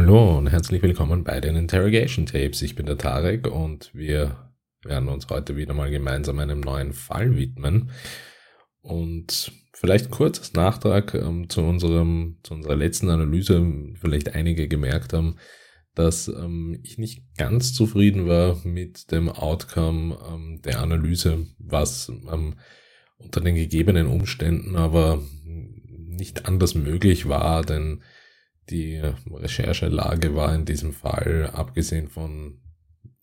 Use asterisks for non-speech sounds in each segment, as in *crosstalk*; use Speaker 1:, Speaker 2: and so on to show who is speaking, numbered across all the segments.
Speaker 1: Hallo und herzlich willkommen bei den Interrogation Tapes. Ich bin der Tarek und wir werden uns heute wieder mal gemeinsam einem neuen Fall widmen. Und vielleicht kurzes Nachtrag ähm, zu unserem, zu unserer letzten Analyse. Vielleicht einige gemerkt haben, dass ähm, ich nicht ganz zufrieden war mit dem Outcome ähm, der Analyse, was ähm, unter den gegebenen Umständen aber nicht anders möglich war, denn die Recherchelage war in diesem Fall, abgesehen von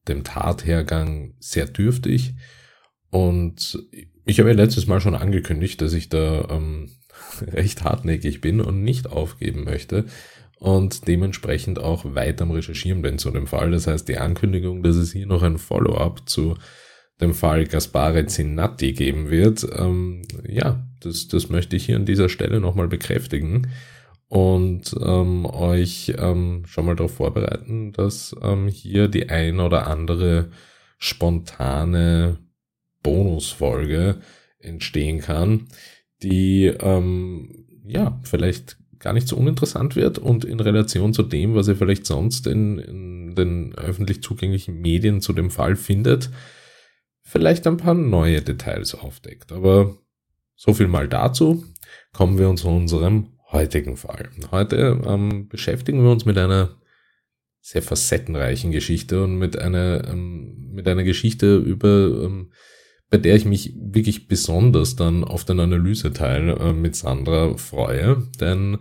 Speaker 1: dem Tathergang, sehr dürftig. Und ich habe ja letztes Mal schon angekündigt, dass ich da ähm, *laughs* recht hartnäckig bin und nicht aufgeben möchte und dementsprechend auch weit am Recherchieren bin zu dem Fall. Das heißt, die Ankündigung, dass es hier noch ein Follow-up zu dem Fall Gaspare Zinatti geben wird, ähm, ja, das, das möchte ich hier an dieser Stelle nochmal bekräftigen und ähm, euch ähm, schon mal darauf vorbereiten, dass ähm, hier die ein oder andere spontane Bonusfolge entstehen kann, die ähm, ja vielleicht gar nicht so uninteressant wird und in Relation zu dem, was ihr vielleicht sonst in, in den öffentlich zugänglichen Medien zu dem Fall findet, vielleicht ein paar neue Details aufdeckt. Aber so viel mal dazu. Kommen wir zu unserem heutigen Fall. Heute ähm, beschäftigen wir uns mit einer sehr facettenreichen Geschichte und mit einer, ähm, mit einer Geschichte über, ähm, bei der ich mich wirklich besonders dann auf den Analyseteil äh, mit Sandra freue, denn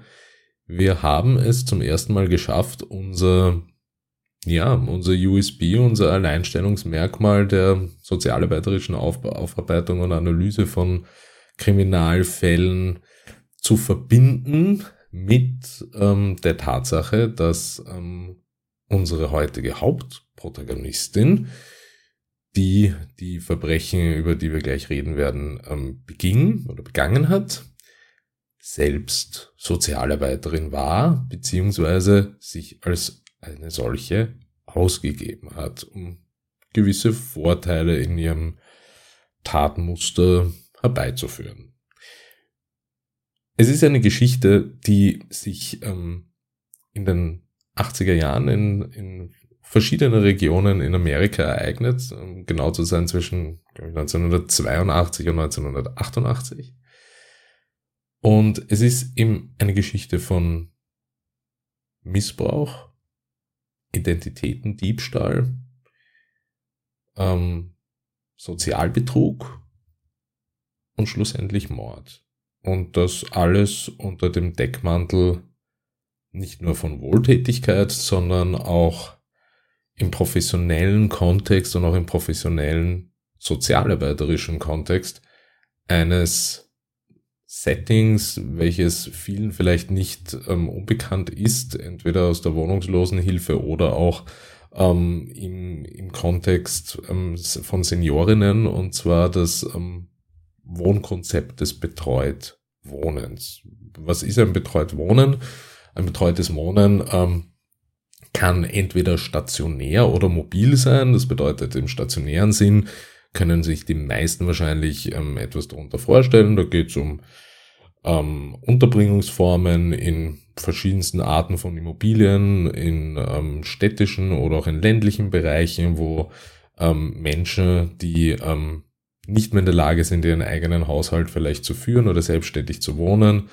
Speaker 1: wir haben es zum ersten Mal geschafft, unser, ja, unser USB, unser Alleinstellungsmerkmal der sozialarbeiterischen Aufarbeitung und Analyse von Kriminalfällen zu verbinden mit ähm, der Tatsache, dass ähm, unsere heutige Hauptprotagonistin, die die Verbrechen, über die wir gleich reden werden, ähm, beging oder begangen hat, selbst Sozialarbeiterin war, beziehungsweise sich als eine solche ausgegeben hat, um gewisse Vorteile in ihrem Tatmuster herbeizuführen. Es ist eine Geschichte, die sich ähm, in den 80er Jahren in, in verschiedenen Regionen in Amerika ereignet, um genau zu sein zwischen 1982 und 1988. Und es ist eben eine Geschichte von Missbrauch, Identitätendiebstahl, ähm, Sozialbetrug und schlussendlich Mord. Und das alles unter dem Deckmantel nicht nur von Wohltätigkeit, sondern auch im professionellen Kontext und auch im professionellen sozialarbeiterischen Kontext eines Settings, welches vielen vielleicht nicht ähm, unbekannt ist, entweder aus der Wohnungslosenhilfe oder auch ähm, im, im Kontext ähm, von Seniorinnen, und zwar das ähm, Wohnkonzept des betreut Wohnens. Was ist ein betreut Wohnen? Ein betreutes Wohnen ähm, kann entweder stationär oder mobil sein. Das bedeutet, im stationären Sinn können sich die meisten wahrscheinlich ähm, etwas darunter vorstellen. Da geht es um ähm, Unterbringungsformen in verschiedensten Arten von Immobilien, in ähm, städtischen oder auch in ländlichen Bereichen, wo ähm, Menschen, die ähm, nicht mehr in der Lage sind, ihren eigenen Haushalt vielleicht zu führen oder selbstständig zu wohnen,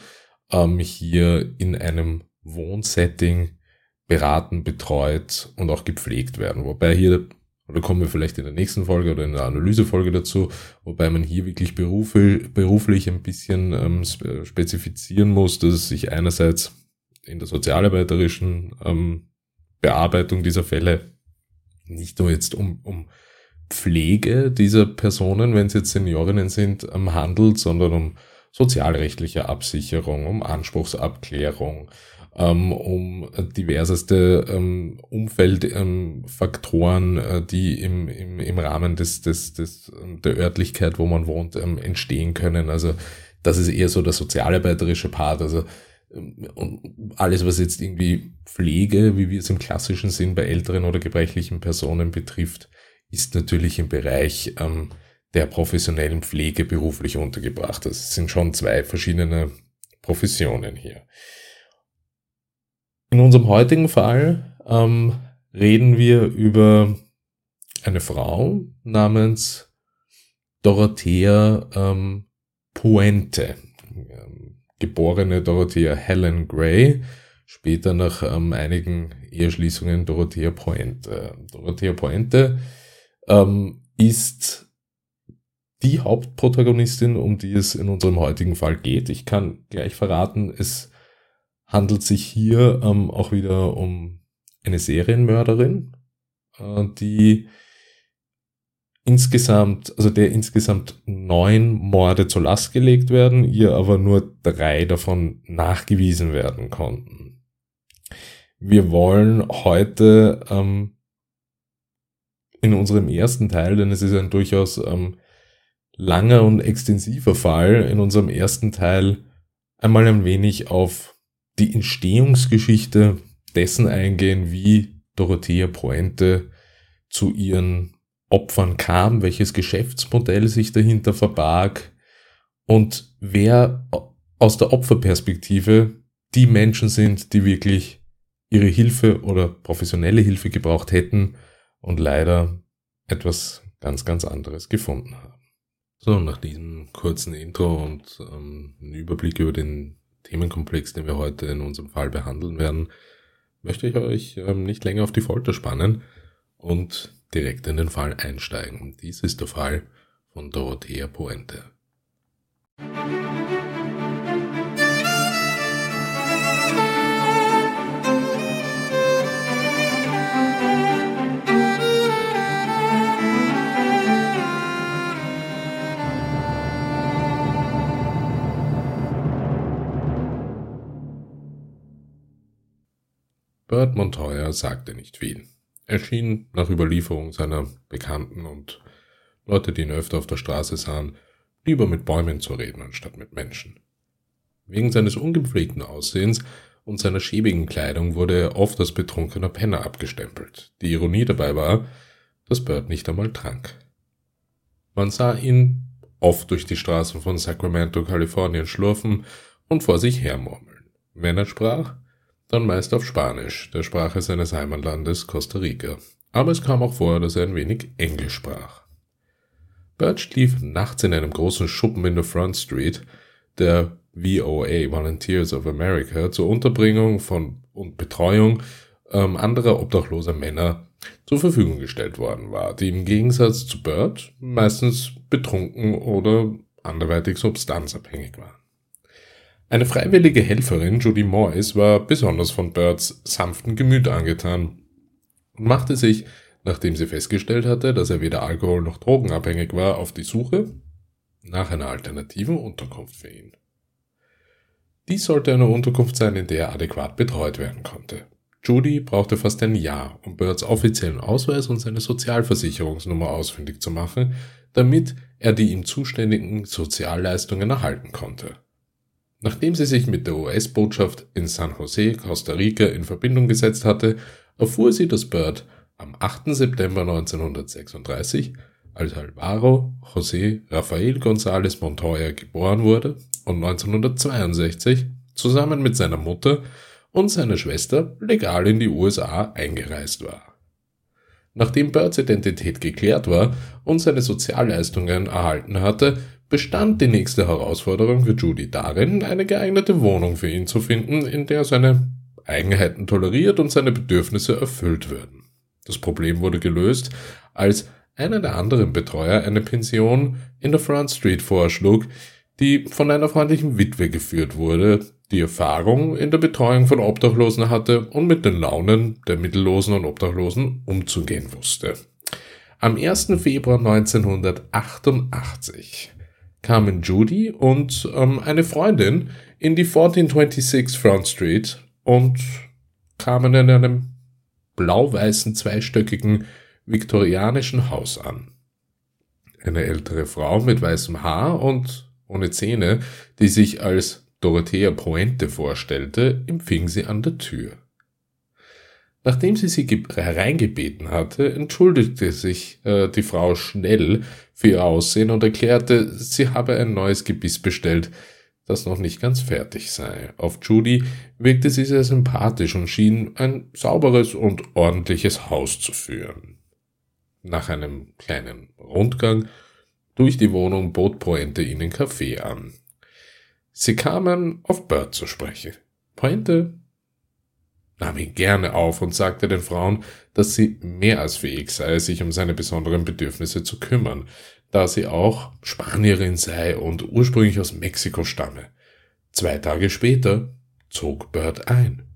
Speaker 1: ähm, hier in einem Wohnsetting beraten, betreut und auch gepflegt werden. Wobei hier, oder kommen wir vielleicht in der nächsten Folge oder in der Analysefolge dazu, wobei man hier wirklich beruflich, ein bisschen ähm, spezifizieren muss, dass es sich einerseits in der sozialarbeiterischen ähm, Bearbeitung dieser Fälle nicht nur jetzt um, um Pflege dieser Personen, wenn es jetzt Seniorinnen sind, handelt, sondern um sozialrechtliche Absicherung, um Anspruchsabklärung, ähm, um diverseste ähm, Umfeldfaktoren, ähm, äh, die im, im, im Rahmen des, des, des, der Örtlichkeit, wo man wohnt, entstehen können. Also das ist eher so der sozialarbeiterische Part. Also und alles, was jetzt irgendwie Pflege, wie wir es im klassischen Sinn bei älteren oder gebrechlichen Personen betrifft, ist natürlich im Bereich ähm, der professionellen Pflege beruflich untergebracht. Das sind schon zwei verschiedene Professionen hier. In unserem heutigen Fall ähm, reden wir über eine Frau namens Dorothea ähm, Puente, ähm, geborene Dorothea Helen Gray, später nach ähm, einigen Eheschließungen Dorothea Puente. Dorothea Puente ähm, ist die Hauptprotagonistin, um die es in unserem heutigen Fall geht. Ich kann gleich verraten, es handelt sich hier ähm, auch wieder um eine Serienmörderin, äh, die insgesamt, also der insgesamt neun Morde zur Last gelegt werden, ihr aber nur drei davon nachgewiesen werden konnten. Wir wollen heute ähm, in unserem ersten Teil, denn es ist ein durchaus ähm, langer und extensiver Fall, in unserem ersten Teil einmal ein wenig auf die Entstehungsgeschichte dessen eingehen, wie Dorothea Poente zu ihren Opfern kam, welches Geschäftsmodell sich dahinter verbarg und wer aus der Opferperspektive die Menschen sind, die wirklich ihre Hilfe oder professionelle Hilfe gebraucht hätten und leider etwas ganz, ganz anderes gefunden haben. So, nach diesem kurzen Intro und ähm, einen Überblick über den Themenkomplex, den wir heute in unserem Fall behandeln werden, möchte ich euch ähm, nicht länger auf die Folter spannen und direkt in den Fall einsteigen. Dies ist der Fall von Dorothea Puente. Bert Montoya sagte nicht viel. Er schien nach Überlieferung seiner Bekannten und Leute, die ihn öfter auf der Straße sahen, lieber mit Bäumen zu reden anstatt mit Menschen. Wegen seines ungepflegten Aussehens und seiner schäbigen Kleidung wurde er oft als betrunkener Penner abgestempelt. Die Ironie dabei war, dass Bert nicht einmal trank. Man sah ihn oft durch die Straßen von Sacramento, Kalifornien schlurfen und vor sich hermurmeln. Wenn er sprach, dann meist auf Spanisch, der Sprache seines Heimatlandes Costa Rica. Aber es kam auch vor, dass er ein wenig Englisch sprach. Bert schlief nachts in einem großen Schuppen in der Front Street, der VOA Volunteers of America zur Unterbringung von und Betreuung ähm, anderer obdachloser Männer zur Verfügung gestellt worden war, die im Gegensatz zu Bert meistens betrunken oder anderweitig substanzabhängig waren. Eine freiwillige Helferin, Judy Moyes, war besonders von Birds sanften Gemüt angetan und machte sich, nachdem sie festgestellt hatte, dass er weder Alkohol noch drogenabhängig war, auf die Suche nach einer alternativen Unterkunft für ihn. Dies sollte eine Unterkunft sein, in der er adäquat betreut werden konnte. Judy brauchte fast ein Jahr, um Birds offiziellen Ausweis und seine Sozialversicherungsnummer ausfindig zu machen, damit er die ihm zuständigen Sozialleistungen erhalten konnte. Nachdem sie sich mit der US-Botschaft in San Jose, Costa Rica in Verbindung gesetzt hatte, erfuhr sie, dass Bird am 8. September 1936 als Alvaro José Rafael González Montoya geboren wurde und 1962 zusammen mit seiner Mutter und seiner Schwester legal in die USA eingereist war. Nachdem Birds Identität geklärt war und seine Sozialleistungen erhalten hatte, bestand die nächste Herausforderung für Judy darin, eine geeignete Wohnung für ihn zu finden, in der seine Eigenheiten toleriert und seine Bedürfnisse erfüllt würden. Das Problem wurde gelöst, als einer der anderen Betreuer eine Pension in der Front Street vorschlug, die von einer freundlichen Witwe geführt wurde, die Erfahrung in der Betreuung von Obdachlosen hatte und mit den Launen der Mittellosen und Obdachlosen umzugehen wusste. Am 1. Februar 1988 kamen Judy und ähm, eine Freundin in die 1426 Front Street und kamen in einem blau-weißen zweistöckigen viktorianischen Haus an. Eine ältere Frau mit weißem Haar und ohne Zähne, die sich als Dorothea Poente vorstellte, empfing sie an der Tür. Nachdem sie sie hereingebeten hatte, entschuldigte sich äh, die Frau schnell für ihr Aussehen und erklärte, sie habe ein neues Gebiss bestellt, das noch nicht ganz fertig sei. Auf Judy wirkte sie sehr sympathisch und schien ein sauberes und ordentliches Haus zu führen. Nach einem kleinen Rundgang durch die Wohnung bot Pointe ihnen Kaffee an. Sie kamen auf Bird zu sprechen. Pointe nahm ihn gerne auf und sagte den Frauen, dass sie mehr als fähig sei, sich um seine besonderen Bedürfnisse zu kümmern, da sie auch Spanierin sei und ursprünglich aus Mexiko stamme. Zwei Tage später zog Bird ein.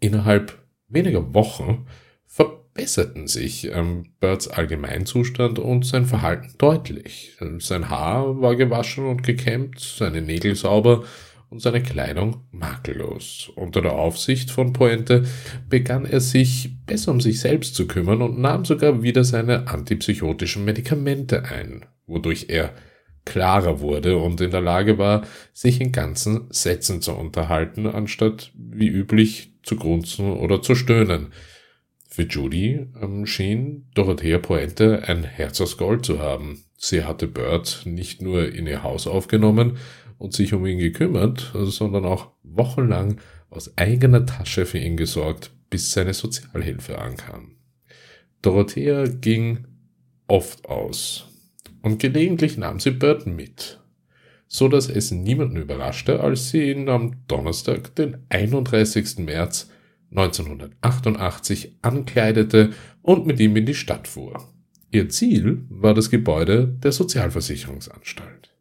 Speaker 1: Innerhalb weniger Wochen verbesserten sich ähm, Birds Allgemeinzustand und sein Verhalten deutlich. Sein Haar war gewaschen und gekämmt, seine Nägel sauber und seine Kleidung makellos. Unter der Aufsicht von Pointe begann er sich besser um sich selbst zu kümmern und nahm sogar wieder seine antipsychotischen Medikamente ein, wodurch er klarer wurde und in der Lage war, sich in ganzen Sätzen zu unterhalten, anstatt wie üblich zu grunzen oder zu stöhnen. Für Judy ähm, schien Dorothea Pointe ein Herz aus Gold zu haben. Sie hatte Bird nicht nur in ihr Haus aufgenommen, und sich um ihn gekümmert, sondern auch wochenlang aus eigener Tasche für ihn gesorgt, bis seine Sozialhilfe ankam. Dorothea ging oft aus und gelegentlich nahm sie Burton mit, so dass es niemanden überraschte, als sie ihn am Donnerstag, den 31. März 1988 ankleidete und mit ihm in die Stadt fuhr. Ihr Ziel war das Gebäude der Sozialversicherungsanstalt.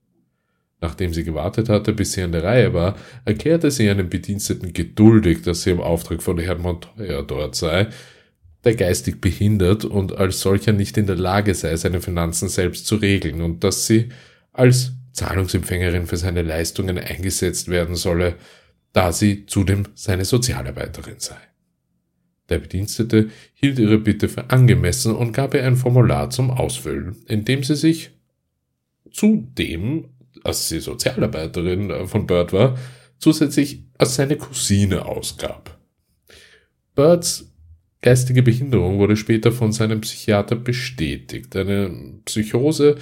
Speaker 1: Nachdem sie gewartet hatte, bis sie an der Reihe war, erklärte sie einem Bediensteten geduldig, dass sie im Auftrag von Herrn Montoya dort sei, der geistig behindert und als solcher nicht in der Lage sei, seine Finanzen selbst zu regeln und dass sie als Zahlungsempfängerin für seine Leistungen eingesetzt werden solle, da sie zudem seine Sozialarbeiterin sei. Der Bedienstete hielt ihre Bitte für angemessen und gab ihr ein Formular zum Ausfüllen, in dem sie sich zudem als sie Sozialarbeiterin äh, von Bird war, zusätzlich als seine Cousine ausgab. Birds geistige Behinderung wurde später von seinem Psychiater bestätigt. Eine Psychose,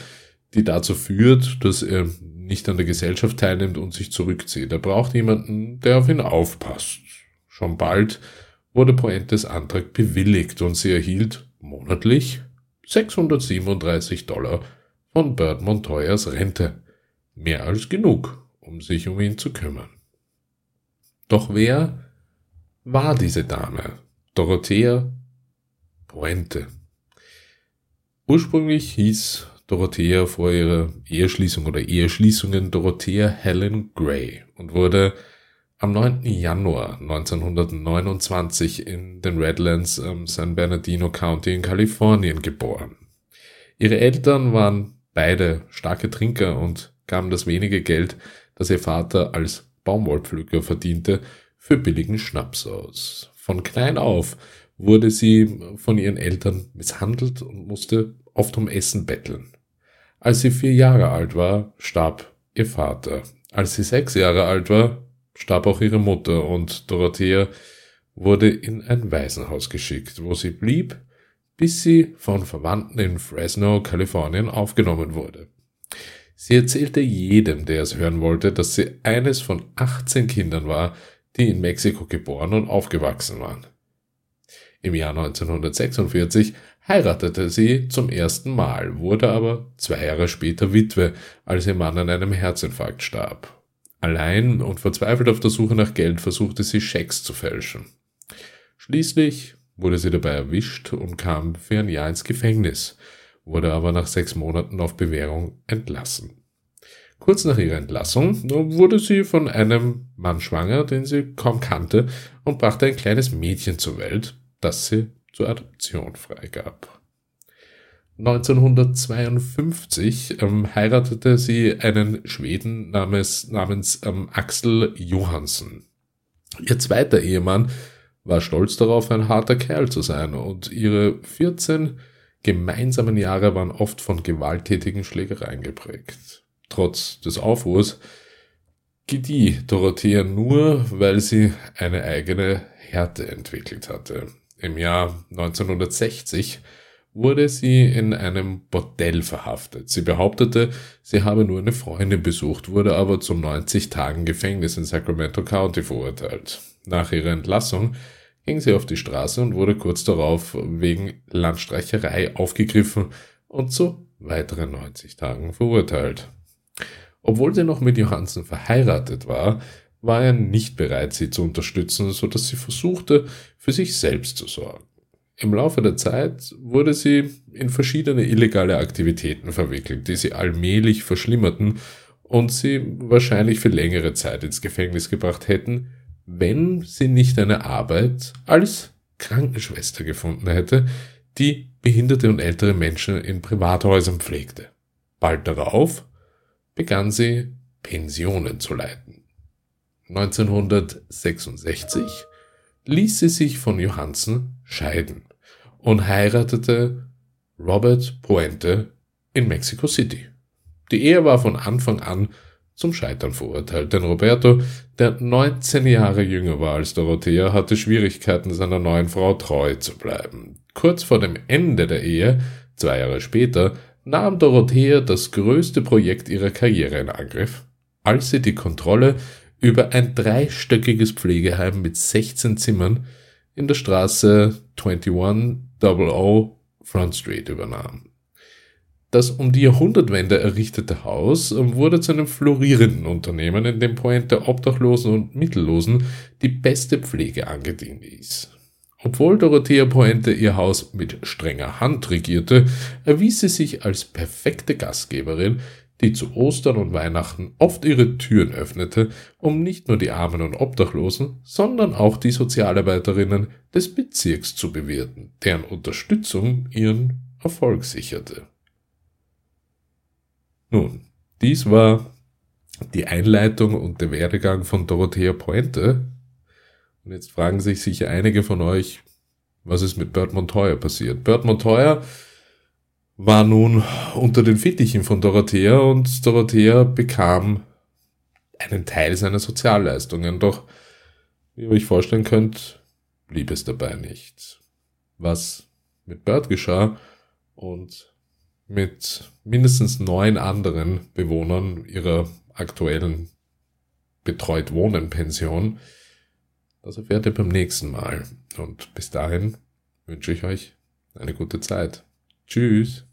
Speaker 1: die dazu führt, dass er nicht an der Gesellschaft teilnimmt und sich zurückzieht. Er braucht jemanden, der auf ihn aufpasst. Schon bald wurde Poentes Antrag bewilligt und sie erhielt monatlich 637 Dollar von Bird Montoyas Rente mehr als genug, um sich um ihn zu kümmern. Doch wer war diese Dame? Dorothea Pointe. Ursprünglich hieß Dorothea vor ihrer Eheschließung oder Eheschließungen Dorothea Helen Gray und wurde am 9. Januar 1929 in den Redlands ähm, San Bernardino County in Kalifornien geboren. Ihre Eltern waren beide starke Trinker und gaben das wenige Geld, das ihr Vater als Baumwollpflücker verdiente, für billigen Schnaps aus. Von klein auf wurde sie von ihren Eltern misshandelt und musste oft um Essen betteln. Als sie vier Jahre alt war, starb ihr Vater. Als sie sechs Jahre alt war, starb auch ihre Mutter und Dorothea wurde in ein Waisenhaus geschickt, wo sie blieb, bis sie von Verwandten in Fresno, Kalifornien aufgenommen wurde. Sie erzählte jedem, der es hören wollte, dass sie eines von 18 Kindern war, die in Mexiko geboren und aufgewachsen waren. Im Jahr 1946 heiratete sie zum ersten Mal, wurde aber zwei Jahre später Witwe, als ihr Mann an einem Herzinfarkt starb. Allein und verzweifelt auf der Suche nach Geld versuchte sie Schecks zu fälschen. Schließlich wurde sie dabei erwischt und kam für ein Jahr ins Gefängnis, wurde aber nach sechs Monaten auf Bewährung entlassen. Kurz nach ihrer Entlassung wurde sie von einem Mann schwanger, den sie kaum kannte, und brachte ein kleines Mädchen zur Welt, das sie zur Adoption freigab. 1952 ähm, heiratete sie einen Schweden namens, namens ähm, Axel Johansen. Ihr zweiter Ehemann war stolz darauf, ein harter Kerl zu sein und ihre 14 gemeinsamen Jahre waren oft von gewalttätigen Schlägereien geprägt. Trotz des Aufruhrs gedieh Dorothea nur, weil sie eine eigene Härte entwickelt hatte. Im Jahr 1960 wurde sie in einem Bordell verhaftet. Sie behauptete, sie habe nur eine Freundin besucht, wurde aber zu 90 Tagen Gefängnis in Sacramento County verurteilt. Nach ihrer Entlassung ging sie auf die Straße und wurde kurz darauf wegen Landstreicherei aufgegriffen und zu weiteren 90 Tagen verurteilt. Obwohl sie noch mit Johansen verheiratet war, war er nicht bereit, sie zu unterstützen, so dass sie versuchte, für sich selbst zu sorgen. Im Laufe der Zeit wurde sie in verschiedene illegale Aktivitäten verwickelt, die sie allmählich verschlimmerten und sie wahrscheinlich für längere Zeit ins Gefängnis gebracht hätten, wenn sie nicht eine Arbeit als Krankenschwester gefunden hätte, die behinderte und ältere Menschen in Privathäusern pflegte. Bald darauf begann sie Pensionen zu leiten. 1966 ließ sie sich von Johansen scheiden und heiratete Robert Puente in Mexico City. Die Ehe war von Anfang an zum Scheitern verurteilt, denn Roberto, der 19 Jahre jünger war als Dorothea, hatte Schwierigkeiten, seiner neuen Frau treu zu bleiben. Kurz vor dem Ende der Ehe, zwei Jahre später, nahm Dorothea das größte Projekt ihrer Karriere in Angriff, als sie die Kontrolle über ein dreistöckiges Pflegeheim mit 16 Zimmern in der Straße 2100 Front Street übernahm. Das um die Jahrhundertwende errichtete Haus wurde zu einem florierenden Unternehmen, in dem Pointe Obdachlosen und Mittellosen die beste Pflege angedienen ließ. Obwohl Dorothea Pointe ihr Haus mit strenger Hand regierte, erwies sie sich als perfekte Gastgeberin, die zu Ostern und Weihnachten oft ihre Türen öffnete, um nicht nur die Armen und Obdachlosen, sondern auch die Sozialarbeiterinnen des Bezirks zu bewirten, deren Unterstützung ihren Erfolg sicherte. Nun, dies war die Einleitung und der Werdegang von Dorothea Pointe. Und jetzt fragen sich sicher einige von euch, was ist mit Bert Montoya passiert? Bert Montoya war nun unter den Fittichen von Dorothea und Dorothea bekam einen Teil seiner Sozialleistungen. Doch, wie ihr euch vorstellen könnt, blieb es dabei nicht. Was mit Bert geschah und mit mindestens neun anderen Bewohnern ihrer aktuellen Betreut Wohnen Pension, das erfährt ihr beim nächsten Mal. Und bis dahin wünsche ich euch eine gute Zeit. Tschüss.